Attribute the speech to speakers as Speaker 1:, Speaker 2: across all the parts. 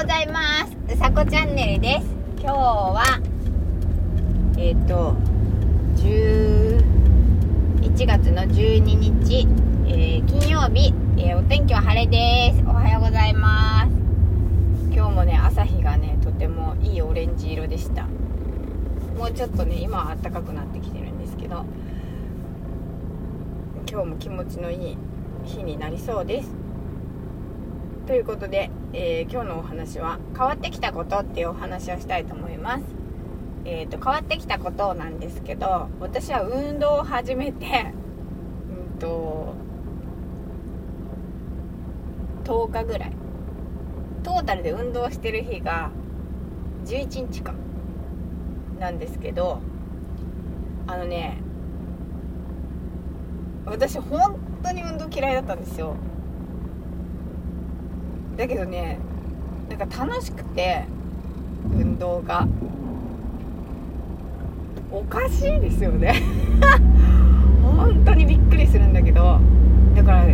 Speaker 1: ございます。うさこチャンネルです。今日はえっ、ー、と11月の12日、えー、金曜日、えー、お天気は晴れです。おはようございます。今日もね朝日がねとてもいいオレンジ色でした。もうちょっとね今は暖かくなってきてるんですけど今日も気持ちのいい日になりそうです。ということで、えー、今日のお話は変わってきたことっていうお話をしたいと思います。えーと、変わってきたことなんですけど私は運動を始めて、うんと、10日ぐらい。トータルで運動してる日が11日間なんですけどあのね私本当に運動嫌いだったんですよ。だけどねなんか楽しくて運動が。おかしいですよね。本当にびっくりするんだけど。だから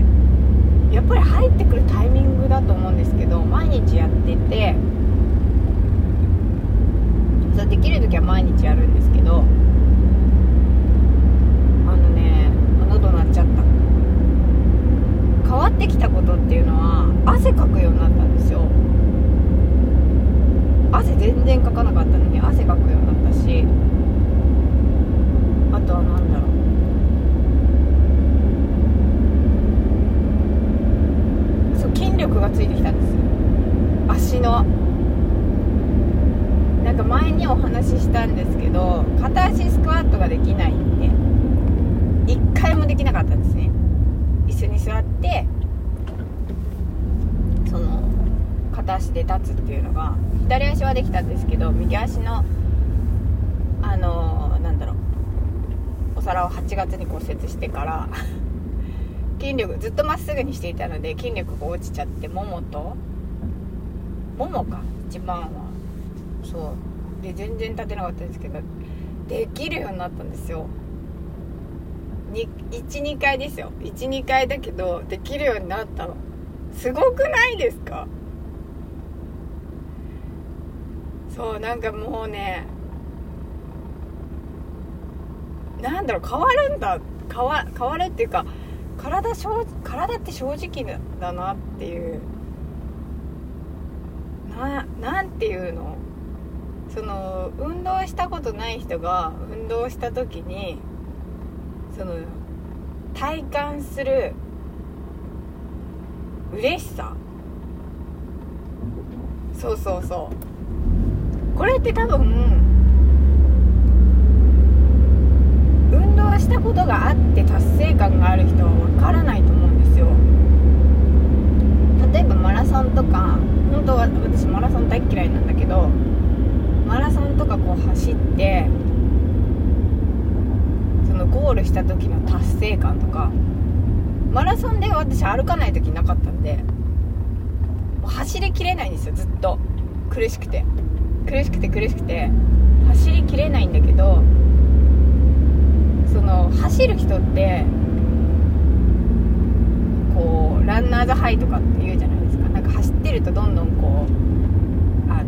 Speaker 1: やっぱり入ってくるタイミングだと思うんですけど毎日やっててそうできる時は毎日やるんですけどあのね喉鳴っちゃった変わってきたことっていうのは汗かくようになったんですよ。汗全然かかなかったのに汗かくようになったし。あとは何だろう。そう筋力がついてきたんです足の。なんか前にお話ししたんですけど片足スクワットができないんで一回もできなかったんですね。椅子に座ってその片足で立つっていうのが左足はできたんですけど右足のあのー、なんだろうお皿を8月に骨折してから 筋力ずっとまっすぐにしていたので筋力が落ちちゃってももとももか一番は。そう。で全然立てなかったんですけどできるようになったんですよ。12回ですよ。12回だけどできるようになったの。すごくないですか？そうなんかもうねなんだろう変わるんだ変わ変わるっていうか体体って正直だなっていうななんていうの？その運動したことない人が運動した時にその体感する嬉しさ。そうそうそう。これって多分運動したことがあって達成感がある人は分からないと思うんですよ。例えばマラソンとか本当は私マラソン大嫌いなんだけどマラソンとかこう走ってそのゴールした時の達成感とかマラソンで私歩かない時なかったんでもう走りきれないんですよずっと。苦しくて。苦しくて苦しくて。走りきれないんだけどその走る人ってこうランナーズハイとかって言うじゃないですか。なんか走ってるとどんどんこうあ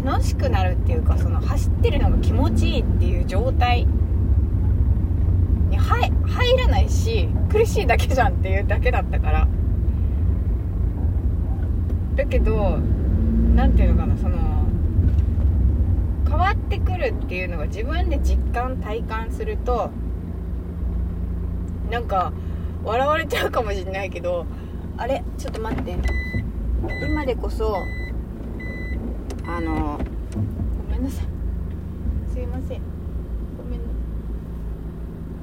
Speaker 1: の楽しくなるっていうかその走ってるのが気持ちいいっていう状態入らないし苦しいだけじゃんっていうだけだったから。だけど何ていうのかなその変わってくるっていうのが自分で実感体感するとなんか笑われちゃうかもしれないけどあれちょっと待って。今でこそあのごめんなさい。すいません。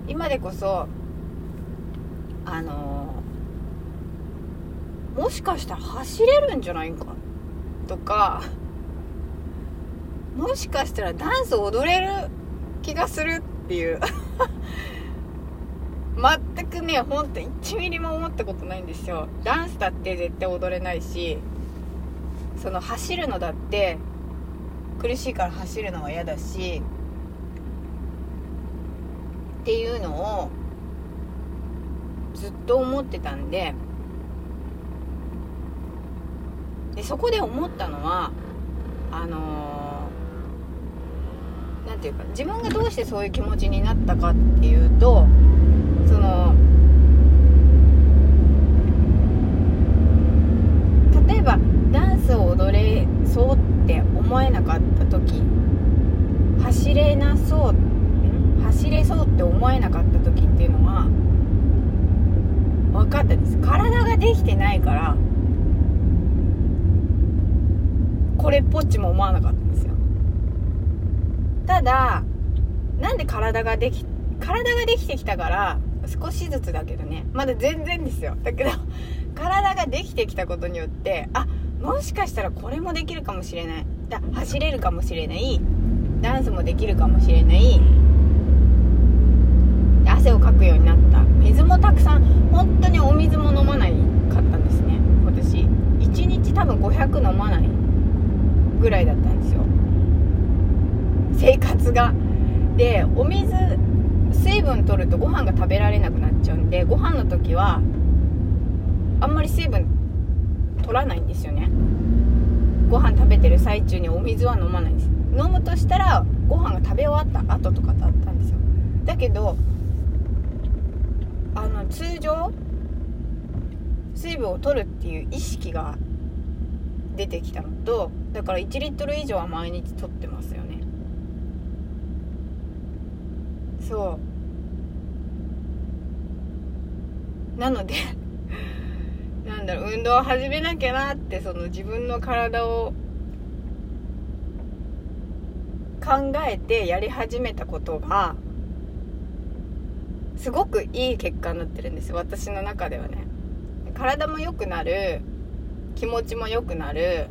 Speaker 1: 今でこそあのもしかしたら走れるんじゃないか？とかもしかしたらダンス踊れる気がするっていう。全くねほんと1ミリも思ったことないんですよ。ダンスだって絶対踊れないしその走るのだって苦しいから走るのは嫌だしっていうのをずっと思ってたんででそこで思ったのはあの何、て言うか自分がどうしてそういう気持ちになったかっていうとその例えばダンスを踊れそうって思えなかった時走れなそう走れそうっって思えなかった時っていうのは分かったです。体ができてないからこれっぽっちも思わなかったんですよ。ただなんで体ができ体ができてきたから少しずつだけどねまだ全然ですよ。だけど体ができてきたことによってあもしかしたらこれもできるかもしれない。だ走れるかもしれない。ダンスもできるかもしれない。汗をかくようになった。水もたくさん本当にお水も飲まないかったんですね。私1日多分500飲まないぐらいだったんですよ。生活が。でお水水分取るとご飯が食べられなくなっちゃうんでご飯の時はあんまり水分取らないんですよね。ご飯食べてる最中にお水は飲まないんです。飲むとしたらご飯が食べ終わった後とかだったんですよ。だけど通常水分を取るっていう意識が出てきたのとだから1リットル以上は毎日取ってますよね。そう。なので なんだろう運動を始めなきゃなってその自分の体を考えてやり始めたことがすごくいい結果になってるんですよ私の中ではね。体も良くなる気持ちも良くなる。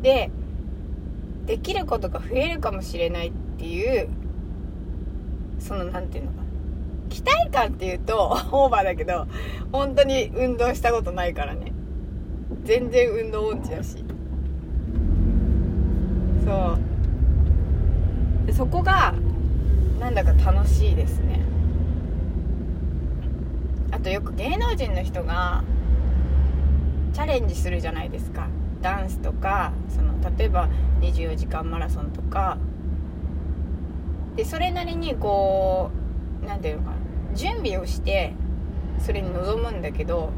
Speaker 1: でできることが増えるかもしれないっていうその何て言うのかな。期待感っていうとオーバーだけど本当に運動したことないからね。全然運動音痴だし。そう。そこがなんだか楽しいですね。あとよく芸能人の人がチャレンジするじゃないですか。ダンスとかその例えば24時間マラソンとか。でそれなりにこう何て言うのかな。準備をしてそれに臨むんだけど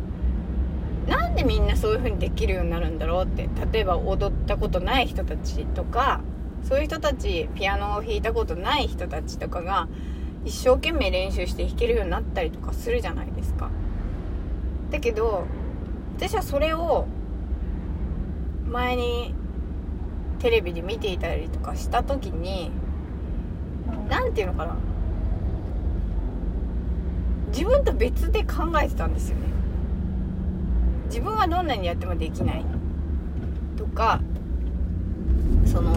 Speaker 1: なんでみんなそういう風にできるようになるんだろうって。例えば踊ったことない人たちとかそういう人たちピアノを弾いたことない人たちとかが一生懸命練習して弾けるようになったりとかするじゃないですか。だけど私はそれを前にテレビで見ていたりとかした時に何て言うのかな。自分と別で考えてたんですよね。自分はどんなにやってもできないとかその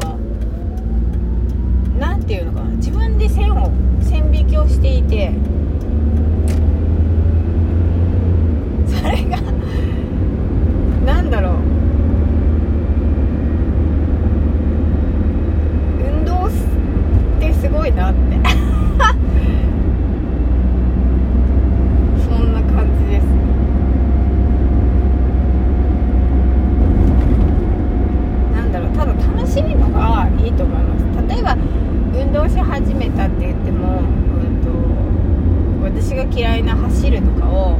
Speaker 1: 何て言うのかな自分で線を線引きをしていてそれが何だろう運動ってすごいなってそんな感じですなんだろうただ楽しいのがいいと思います例えば運動し始めたって言っても、うんと、私が嫌いな走るとかを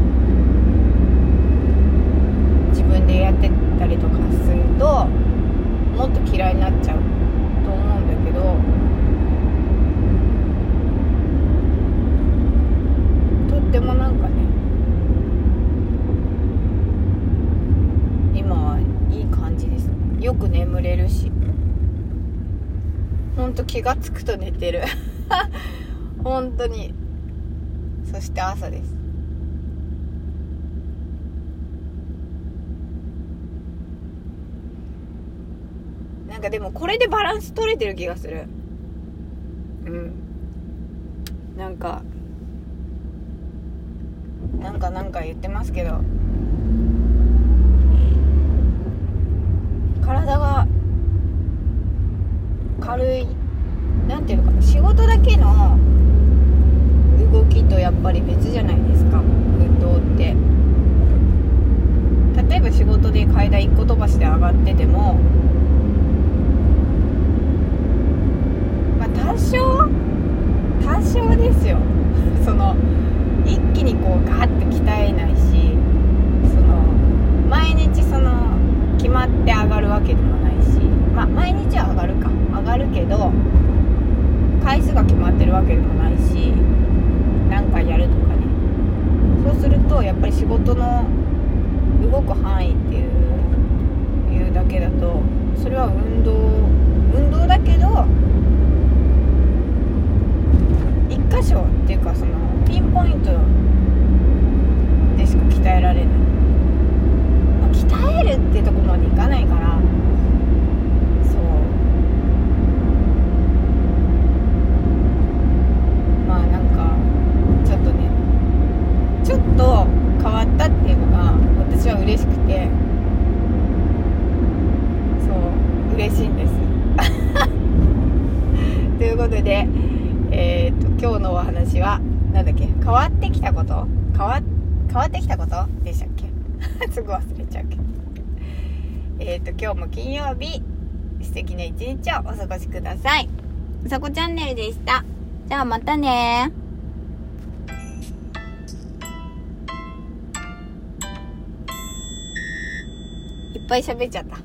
Speaker 1: 自分でやってたりとかするともっと嫌いになっちゃうと思うんだけどとってもなんかね今はいい感じです。よく眠れるし。ほんと気が付くと寝てる。本当に。そして朝です。かでもこれでバランス取れてる気がする。うん。なんか。なんかなんか言ってますけど体が軽いなんていうのかな仕事だけの動きとやっぱり別じゃないですか運動って例えば仕事で会階段1個飛ばしで上がっててもまあ多少多少ですよ。その一気にこうガーッて鍛えないしその毎日その決まって上がるわけでもないしまあ毎日は上がるか。上がるけど回数が決まってるわけでもないし何回やるとかね。そうするとやっぱり仕事の動く範囲っていういうだけだとそれは運動運動だけど一箇所っていうかそのピンポイントでしか鍛えられない、まあ、鍛えるってとこまでいかないからそうまあなんかちょっとねちょっと変わったっていうのが私は嬉しくてそう嬉しいんですということでえー、っと今日のお話は何だっけ変わってきたこと変わ変わってきたこと？でしたっけ？すぐ忘れちゃうけど。えー、っと今日も金曜日。素敵な一日をお過ごしください。うさこチャンネルでした。じゃあまたね。いっぱい喋っちゃった